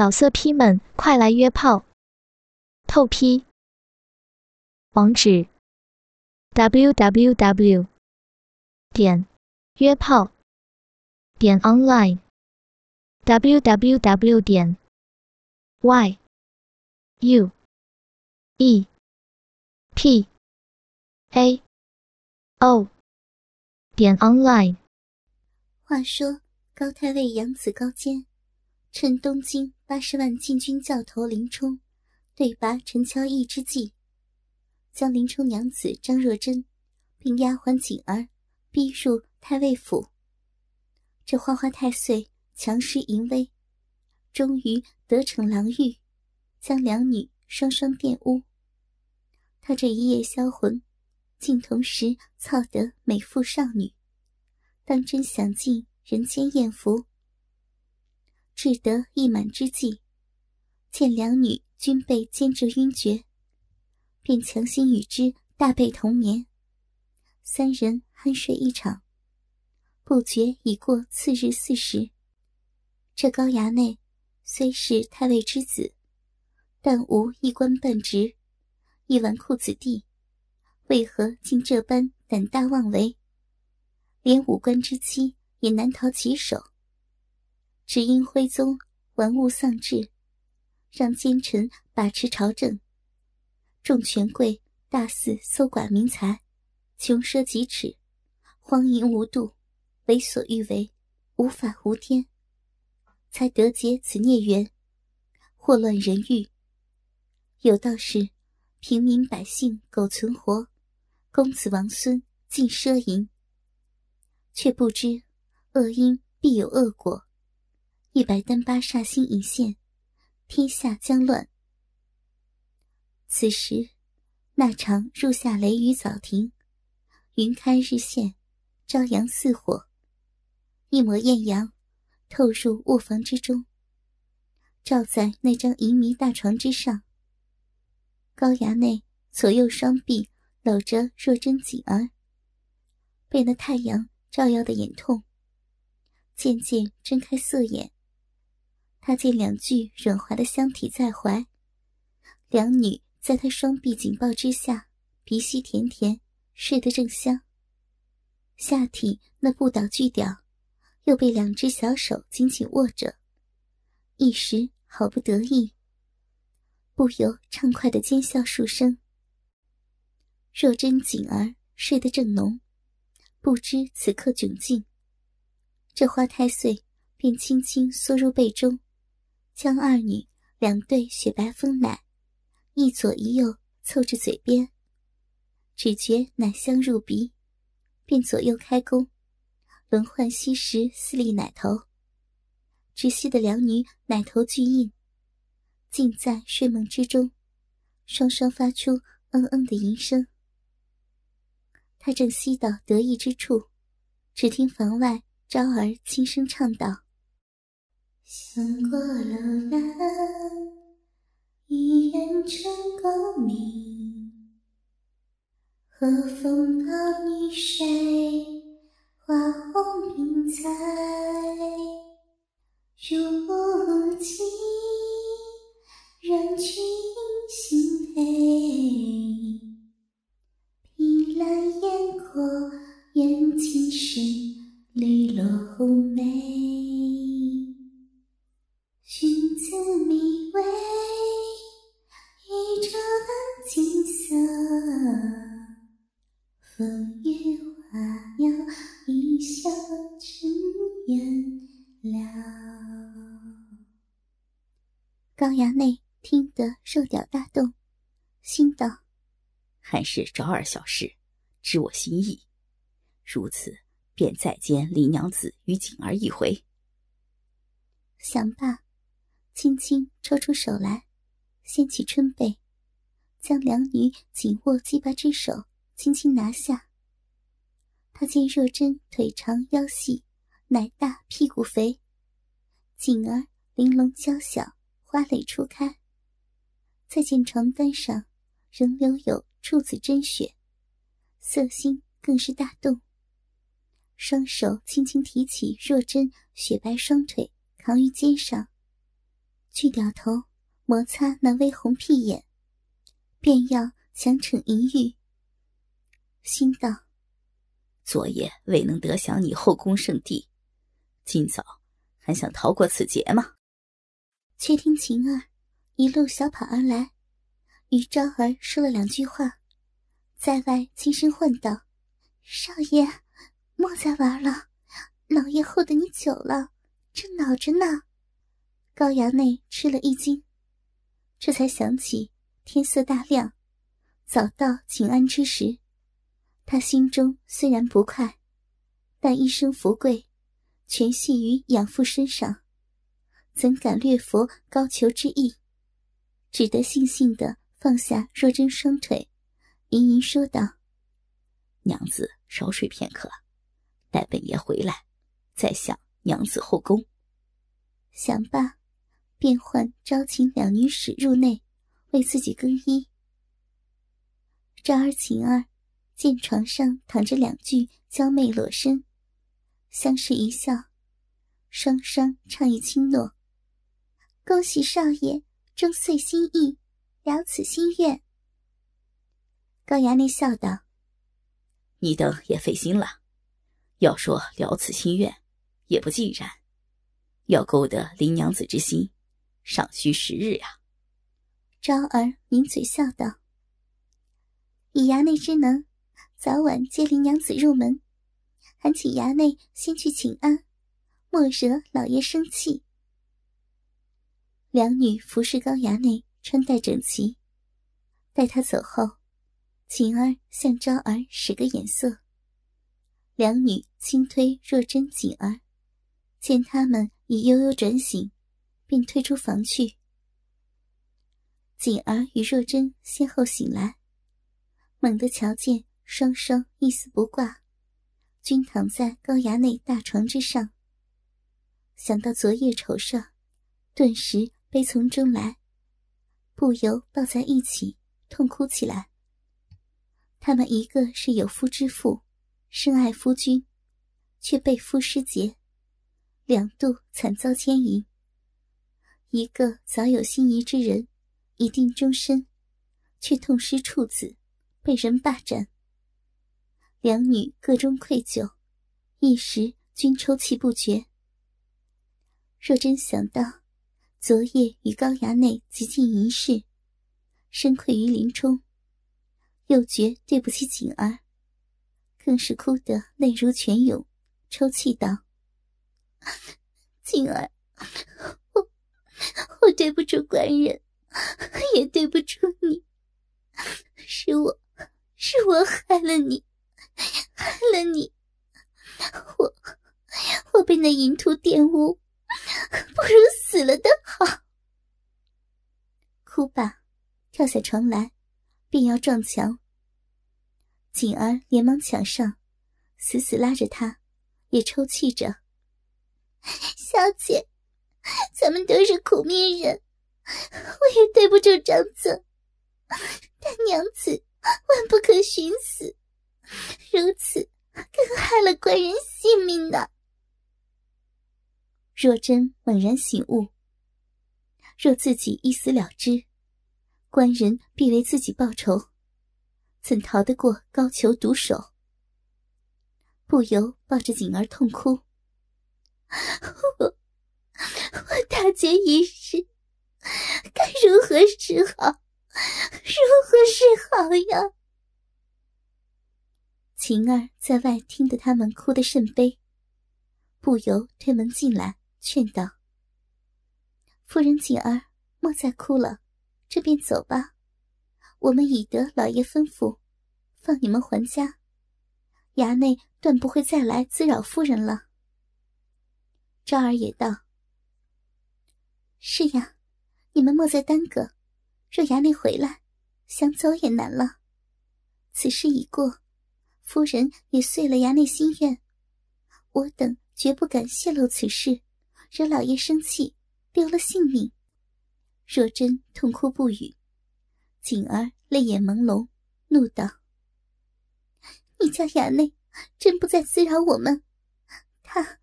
老色批们，快来约炮！透批。网址：w w w 点约炮点 online w w w 点 y u e p a o 点 online。话说，高太尉杨子高坚。趁东京八十万禁军教头林冲对拔陈乔义之际，将林冲娘子张若珍并丫鬟锦儿逼入太尉府。这花花太岁强施淫威，终于得逞狼欲，将两女双双玷污。他这一夜销魂，竟同时操得美妇少女，当真享尽人间艳福。至得意满之际，见两女均被奸着晕厥，便强行与之大被同眠。三人酣睡一场，不觉已过次日巳时。这高衙内虽是太尉之子，但无一官半职，一纨绔子弟，为何竟这般胆大妄为？连武官之妻也难逃其手。只因徽宗玩物丧志，让奸臣把持朝政，众权贵大肆搜刮民财，穷奢极侈，荒淫无度，为所欲为，无法无天，才得结此孽缘，祸乱人欲。有道是：平民百姓苟存活，公子王孙尽奢淫。却不知恶因必有恶果。一百单八煞星一现，天下将乱。此时，那场入夏雷雨早停，云开日现，朝阳似火，一抹艳阳透入卧房之中，照在那张银迷大床之上。高衙内左右双臂搂着若真锦儿，被那太阳照耀的眼痛，渐渐睁开色眼。他见两具软滑的香体在怀，两女在他双臂紧抱之下，鼻息甜甜，睡得正香。下体那不倒巨屌，又被两只小手紧紧握着，一时好不得意，不由畅快的尖笑数声。若真锦儿睡得正浓，不知此刻窘境，这花太岁便轻轻缩入被中。将二女两对雪白丰奶，一左一右凑至嘴边，只觉奶香入鼻，便左右开弓，轮换吸食四粒奶头，直吸得两女奶头俱硬，尽在睡梦之中，双双发出嗯嗯的吟声。他正吸到得意之处，只听房外昭儿轻声唱道。想过楼兰，一眼成功明。和风抱女睡，花红鬓彩。如今让君心悲，凭栏烟火眼尽时，绿落红梅。高衙内听得肉屌大动，心道：“还是昭儿小事，知我心意。如此，便再见李娘子与锦儿一回。”想罢，轻轻抽出手来，掀起春被，将两女紧握鸡巴之手轻轻拿下。他见若真腿长腰细，奶大屁股肥，锦儿玲珑娇小。花蕾初开，再见床单上仍留有处子真血，色心更是大动。双手轻轻提起若真雪白双腿，扛于肩上，巨掉头摩擦那微红屁眼，便要强逞淫欲，心道：昨夜未能得享你后宫圣地，今早还想逃过此劫吗？却听晴儿一路小跑而来，与昭儿说了两句话，在外轻声唤道：“少爷，莫再玩了，老爷候得你久了，正恼着呢。”高衙内吃了一惊，这才想起天色大亮，早到请安之时，他心中虽然不快，但一生福贵，全系于养父身上。怎敢略佛高俅之意？只得悻悻地放下若真双腿，盈盈说道：“娘子稍睡片刻，待本爷回来，再想娘子后宫。”想罢，便唤招请两女使入内，为自己更衣。昭儿、晴儿见床上躺着两具娇媚裸身，相视一笑，双双畅意轻诺。恭喜少爷终遂心意，了此心愿。高衙内笑道：“你等也费心了。要说了此心愿，也不尽然。要勾得林娘子之心，尚需时日呀。”昭儿抿嘴笑道：“以衙内之能，早晚接林娘子入门，还请衙内先去请安，莫惹老爷生气。”两女服侍高衙内，穿戴整齐。待他走后，晴儿向昭儿使个眼色。两女轻推若真、锦儿，见他们已悠悠转醒，便退出房去。锦儿与若真先后醒来，猛地瞧见双双一丝不挂，均躺在高衙内大床之上。想到昨夜丑事，顿时。悲从中来，不由抱在一起痛哭起来。他们一个是有夫之妇，深爱夫君，却被夫失节，两度惨遭奸淫；一个早有心仪之人，已定终身，却痛失处子，被人霸占。两女各中愧疚，一时均抽泣不绝。若真想到。昨夜与高衙内极尽一事，深愧于林冲，又觉对不起锦儿，更是哭得泪如泉涌，抽泣道：“ 锦儿，我对不住官人，也对不住你，是我是我害了你，害了你，我我被那淫徒玷污。”不如死了的好。哭罢，跳下床来，便要撞墙。锦儿连忙抢上，死死拉着他，也抽泣着：“ 小姐，咱们都是苦命人，我也对不住长子，但娘子万不可寻死，如此更害了官人性命呢。”若真猛然醒悟，若自己一死了之，官人必为自己报仇，怎逃得过高俅毒手？不由抱着锦儿痛哭。我大劫已逝，该如何是好？如何是好呀？晴儿在外听得他们哭得甚悲，不由推门进来。劝道：“夫人锦儿，莫再哭了，这便走吧。我们已得老爷吩咐，放你们还家，衙内断不会再来滋扰夫人了。”昭儿也道：“是呀，你们莫再耽搁。若衙内回来，想走也难了。此事已过，夫人也遂了衙内心愿，我等绝不敢泄露此事。”惹老爷生气，丢了性命。若真痛哭不语，锦儿泪眼朦胧，怒道：“你家衙内真不再滋扰我们？他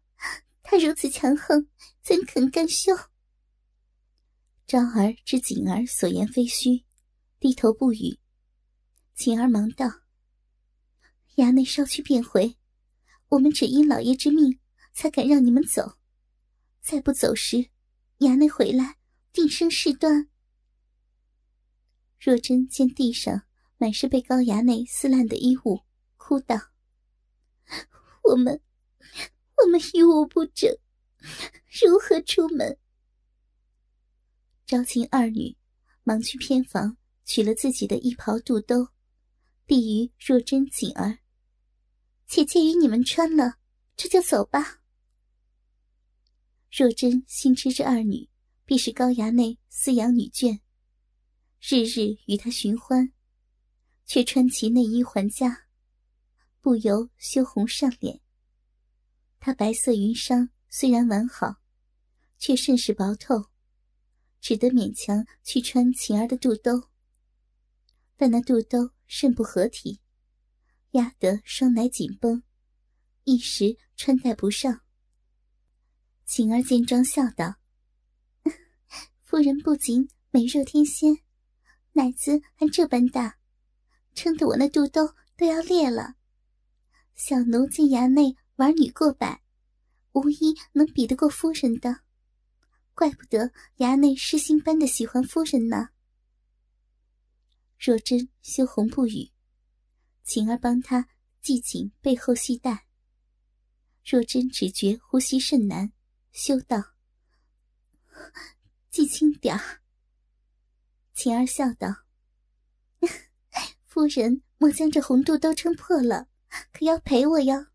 他如此强横，怎肯甘休？”昭儿知锦儿所言非虚，低头不语。锦儿忙道：“衙内稍去便回，我们只因老爷之命，才敢让你们走。再不走时，衙内回来定生事端。”若真见地上满是被高衙内撕烂的衣物，哭道：“我们，我们衣物不整，如何出门？”招亲二女忙去偏房取了自己的一袍肚兜，递于若真、锦儿：“姐姐与你们穿了，这就走吧。”若真心知这二女必是高衙内饲养女眷，日日与他寻欢，却穿其内衣还家，不由羞红上脸。她白色云裳虽然完好，却甚是薄透。只得勉强去穿晴儿的肚兜，但那肚兜甚不合体，压得双奶紧绷，一时穿戴不上。晴儿见状笑道：“ 夫人不仅美若天仙，奶子还这般大，撑得我那肚兜都要裂了。小奴见衙内玩女过百，无一能比得过夫人的。”怪不得衙内失心般的喜欢夫人呢。若真羞红不语，晴儿帮她系紧背后系带。若真只觉呼吸甚难，羞道：“系轻点儿。”晴儿笑道：“夫人莫将这红肚兜撑破了，可要赔我哟。”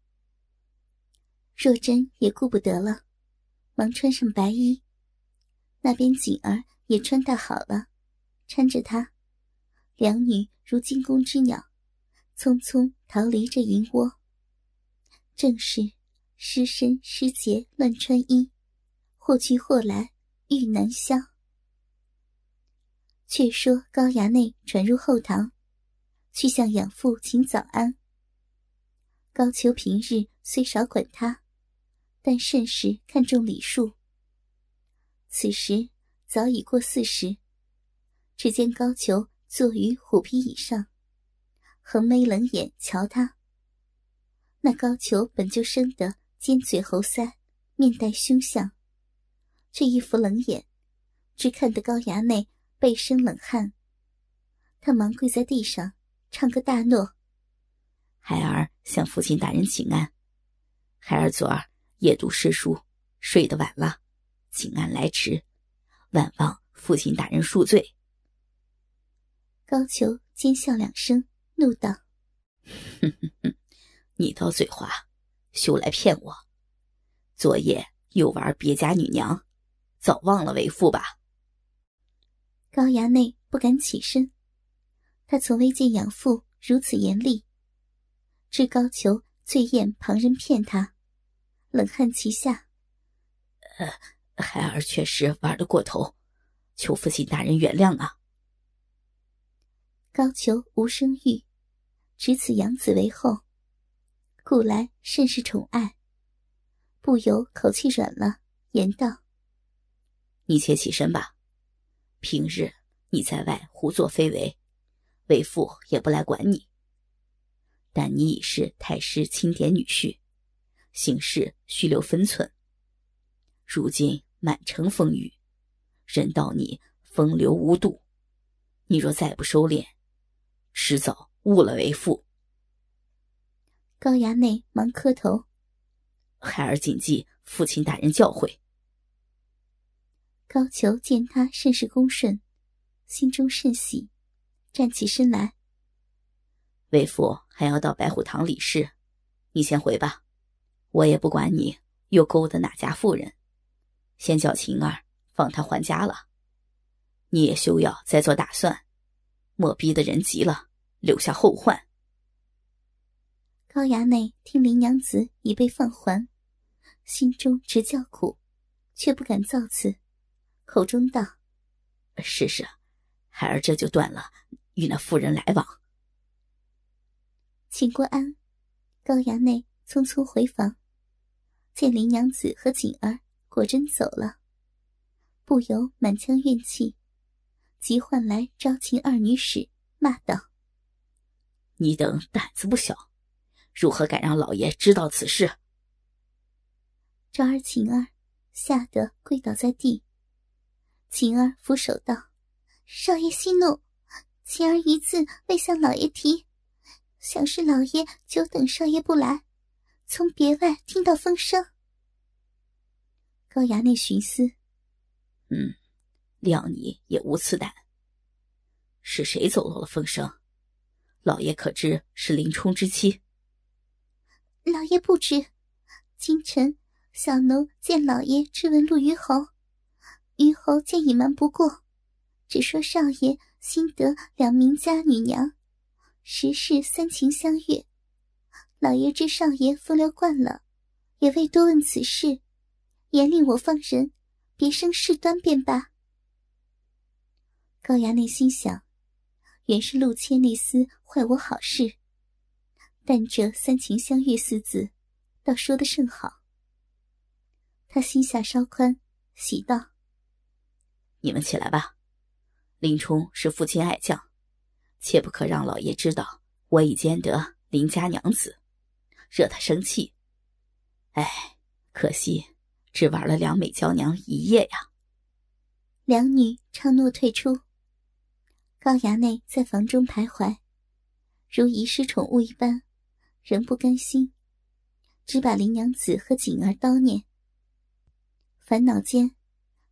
若真也顾不得了，忙穿上白衣。那边锦儿也穿戴好了，搀着她，两女如惊弓之鸟，匆匆逃离这银窝。正是失身失节乱穿衣，或去或来欲难消。却说高衙内转入后堂，去向养父请早安。高俅平日虽少管他，但甚是看重礼数。此时早已过四时，只见高俅坐于虎皮椅上，横眉冷眼瞧他。那高俅本就生得尖嘴猴腮，面带凶相，这一副冷眼，只看得高衙内背生冷汗。他忙跪在地上，唱个大诺：“孩儿向父亲大人请安。孩儿昨儿夜读诗书，睡得晚了。”请安来迟，万望父亲大人恕罪。高俅奸笑两声，怒道：“哼哼哼，你倒嘴滑，休来骗我！昨夜又玩别家女娘，早忘了为父吧？”高衙内不敢起身，他从未见养父如此严厉。知高俅最厌旁人骗他，冷汗齐下。呃。孩儿确实玩得过头，求父亲大人原谅啊！高俅无生育，只此养子为后，古来甚是宠爱，不由口气软了，言道：“你且起身吧。平日你在外胡作非为，为父也不来管你。但你已是太师钦点女婿，行事须留分寸。”如今满城风雨，人道你风流无度，你若再不收敛，迟早误了为父。高衙内忙磕头，孩儿谨记父亲大人教诲。高俅见他甚是恭顺，心中甚喜，站起身来。为父还要到白虎堂理事，你先回吧，我也不管你又勾搭哪家妇人。先叫晴儿放他还家了，你也休要再做打算，莫逼得人急了，留下后患。高衙内听林娘子已被放还，心中直叫苦，却不敢造次，口中道：“是是，孩儿这就断了与那妇人来往。”请过安，高衙内匆匆回房，见林娘子和锦儿。果真走了，不由满腔怨气，即唤来招秦二女使，骂道：“你等胆子不小，如何敢让老爷知道此事？”昭儿、晴儿吓得跪倒在地。晴儿俯首道：“少爷息怒，晴儿一字未向老爷提，想是老爷久等少爷不来，从别外听到风声。”高衙内寻思：“嗯，谅你也无此胆。是谁走漏了风声？老爷可知是林冲之妻？”老爷不知，今晨。小奴见老爷质问陆虞侯，虞侯见隐瞒不过，只说少爷新得两名家女娘，时事三情相悦。老爷知少爷风流惯了，也未多问此事，严令我放人，别生事端便罢。高衙内心想，原是陆谦那厮坏我好事，但这三情相悦四字，倒说得甚好。他心下稍宽，喜道：“你们起来吧。林冲是父亲爱将，切不可让老爷知道我已兼得林家娘子，惹他生气。哎，可惜只玩了两美娇娘一夜呀。”两女唱诺退出。高衙内在房中徘徊，如遗失宠物一般，仍不甘心，只把林娘子和锦儿叨念。烦恼间，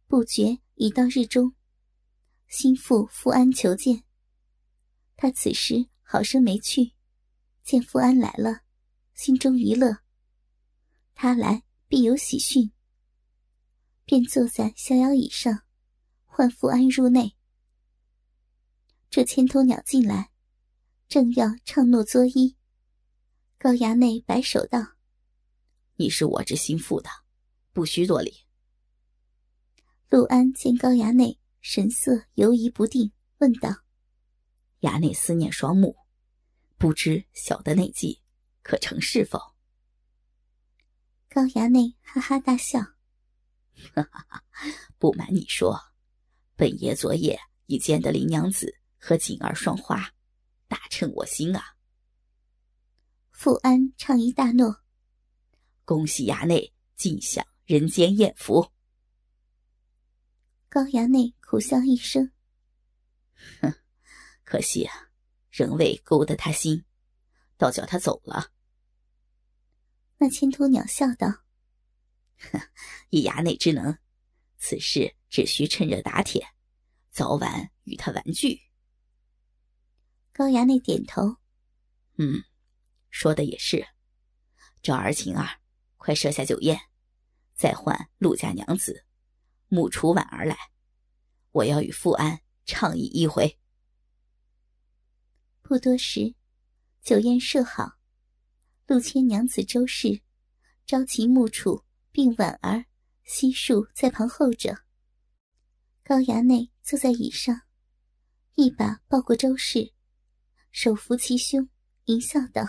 不觉已到日中。心腹富安求见。他此时好生没趣，见富安来了，心中一乐。他来必有喜讯，便坐在逍遥椅上，唤富安入内。这千头鸟进来，正要唱诺作揖，高衙内摆手道：“你是我之心腹的，不须多礼。”陆安见高衙内神色犹疑不定，问道：“衙内思念双目，不知小的内计可成是否？”高衙内哈哈大笑：“哈哈哈！不瞒你说，本爷昨夜已见得林娘子和锦儿双花，大称我心啊！”富安畅一大诺：“恭喜衙内尽享人间艳福。”高衙内苦笑一声：“哼，可惜啊，仍未勾得他心，倒叫他走了。”那千头鸟笑道：“哼，以衙内之能，此事只需趁热打铁，早晚与他玩具。”高衙内点头：“嗯，说的也是。赵儿、晴儿，快设下酒宴，再唤陆家娘子。”木楚婉儿来，我要与富安畅饮一回。不多时，酒宴设好，陆谦娘子周氏、朝秦、木楚并婉儿悉数在旁候着。高衙内坐在椅上，一把抱过周氏，手扶其胸，淫笑道：“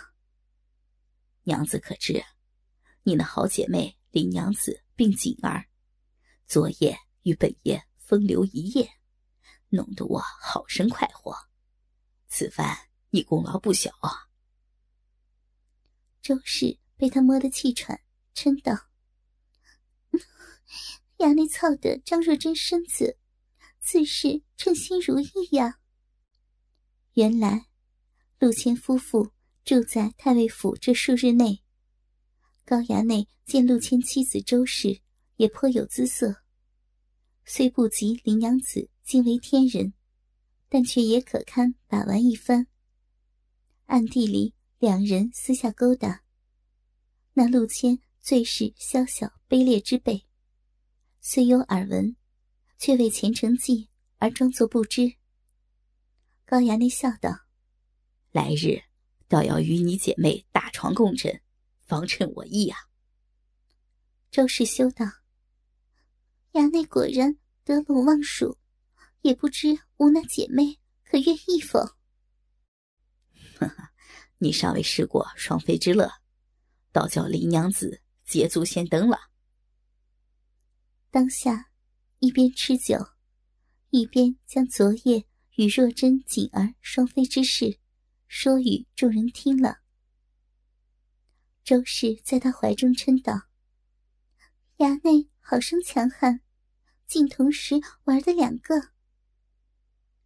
娘子可知，你那好姐妹林娘子并锦儿。”昨夜与本爷风流一夜，弄得我好生快活。此番你功劳不小啊！周氏被他摸得气喘，嗔道：“衙内操的张若珍身子，自是称心如意呀。”原来陆谦夫妇住在太尉府这数日内，高衙内见陆谦妻子周氏。也颇有姿色，虽不及林娘子惊为天人，但却也可堪把玩一番。暗地里，两人私下勾搭。那陆谦最是宵小卑劣之辈，虽有耳闻，却为前程计而装作不知。高衙内笑道：“来日倒要与你姐妹大床共枕，方称我意啊。”周氏羞道。衙内果然得陇望蜀，也不知吾那姐妹可愿意否？哈哈，你尚未试过双飞之乐，倒叫林娘子捷足先登了。当下，一边吃酒，一边将昨夜与若真、锦儿双飞之事说与众人听了。周氏在他怀中嗔道：“衙内好生强悍，竟同时玩的两个。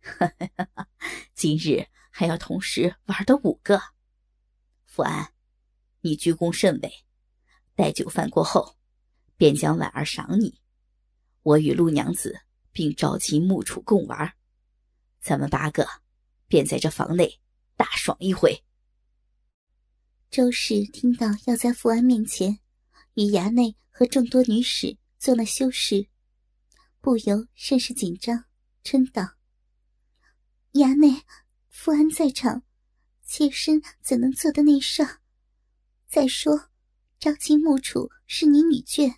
今日还要同时玩的五个。福安，你居功甚伟，待酒饭过后，便将婉儿赏你。”我与陆娘子并召集木楚共玩，咱们八个便在这房内大爽一回。周氏听到要在富安面前与衙内和众多女使做了修饰，不由甚是紧张，嗔道：“衙内，富安在场，妾身怎能做得内上？再说，召集木楚是你女眷，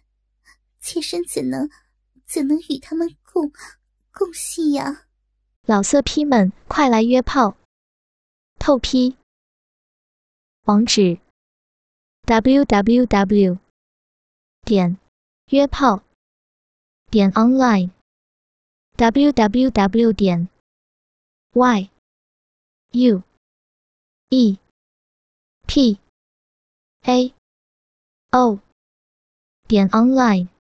妾身怎能？”怎能与他们共共戏呀？老色批们，快来约炮！透批。网址：w w w. 点约炮点 online w w w. 点 y u e p a o 点 online。